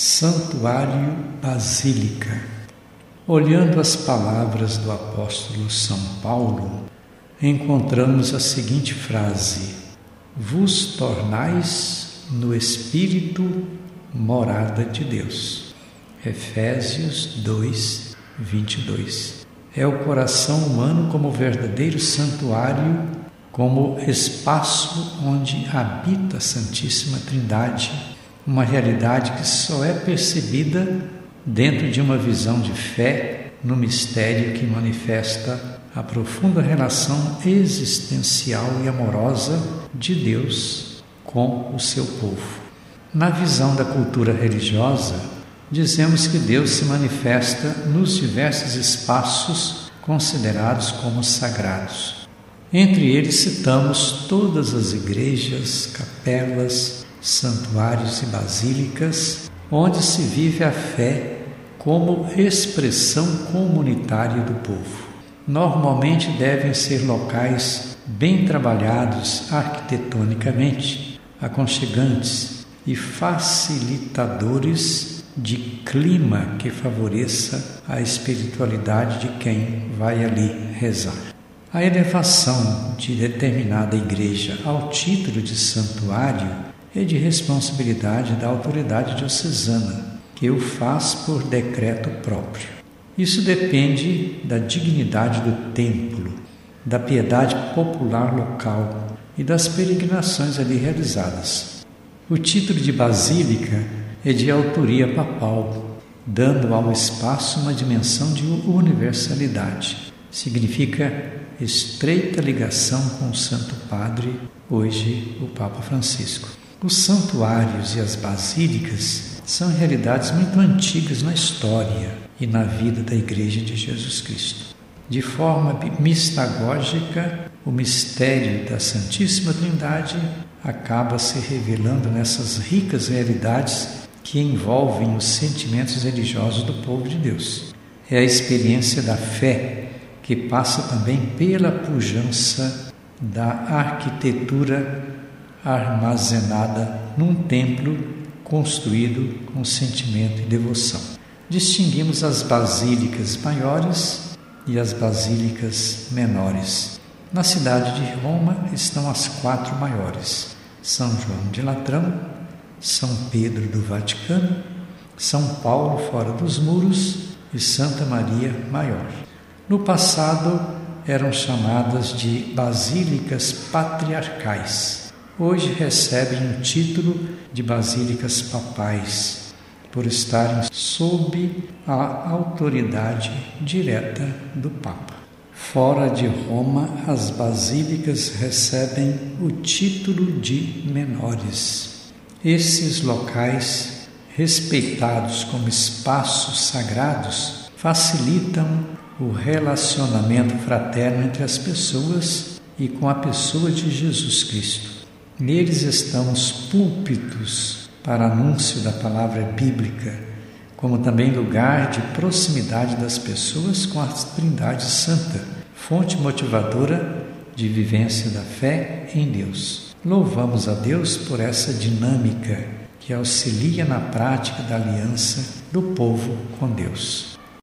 Santuário Basílica. Olhando as palavras do apóstolo São Paulo, encontramos a seguinte frase: Vos tornais no Espírito morada de Deus. Efésios 2, 22. É o coração humano como verdadeiro santuário, como espaço onde habita a Santíssima Trindade uma realidade que só é percebida dentro de uma visão de fé no mistério que manifesta a profunda relação existencial e amorosa de Deus com o seu povo. Na visão da cultura religiosa, dizemos que Deus se manifesta nos diversos espaços considerados como sagrados. Entre eles citamos todas as igrejas, capelas, santuários e basílicas, onde se vive a fé como expressão comunitária do povo. Normalmente devem ser locais bem trabalhados arquitetonicamente, aconchegantes e facilitadores de clima que favoreça a espiritualidade de quem vai ali rezar. A elevação de determinada igreja ao título de santuário é de responsabilidade da autoridade diocesana, que o faz por decreto próprio. Isso depende da dignidade do templo, da piedade popular local e das peregrinações ali realizadas. O título de basílica é de autoria papal, dando ao espaço uma dimensão de universalidade. Significa estreita ligação com o Santo Padre, hoje o Papa Francisco. Os santuários e as basílicas são realidades muito antigas na história e na vida da Igreja de Jesus Cristo. De forma mistagógica, o mistério da Santíssima Trindade acaba se revelando nessas ricas realidades que envolvem os sentimentos religiosos do povo de Deus. É a experiência da fé que passa também pela pujança da arquitetura armazenada num templo construído com sentimento e devoção. Distinguimos as basílicas maiores e as basílicas menores. Na cidade de Roma estão as quatro maiores: São João de Latrão, São Pedro do Vaticano, São Paulo fora dos muros e Santa Maria Maior. No passado eram chamadas de basílicas patriarcais hoje recebem o título de basílicas papais, por estarem sob a autoridade direta do Papa. Fora de Roma, as basílicas recebem o título de menores. Esses locais, respeitados como espaços sagrados, facilitam o relacionamento fraterno entre as pessoas e com a pessoa de Jesus Cristo. Neles estão os púlpitos para anúncio da palavra bíblica, como também lugar de proximidade das pessoas com a Trindade Santa, fonte motivadora de vivência da fé em Deus. Louvamos a Deus por essa dinâmica que auxilia na prática da aliança do povo com Deus.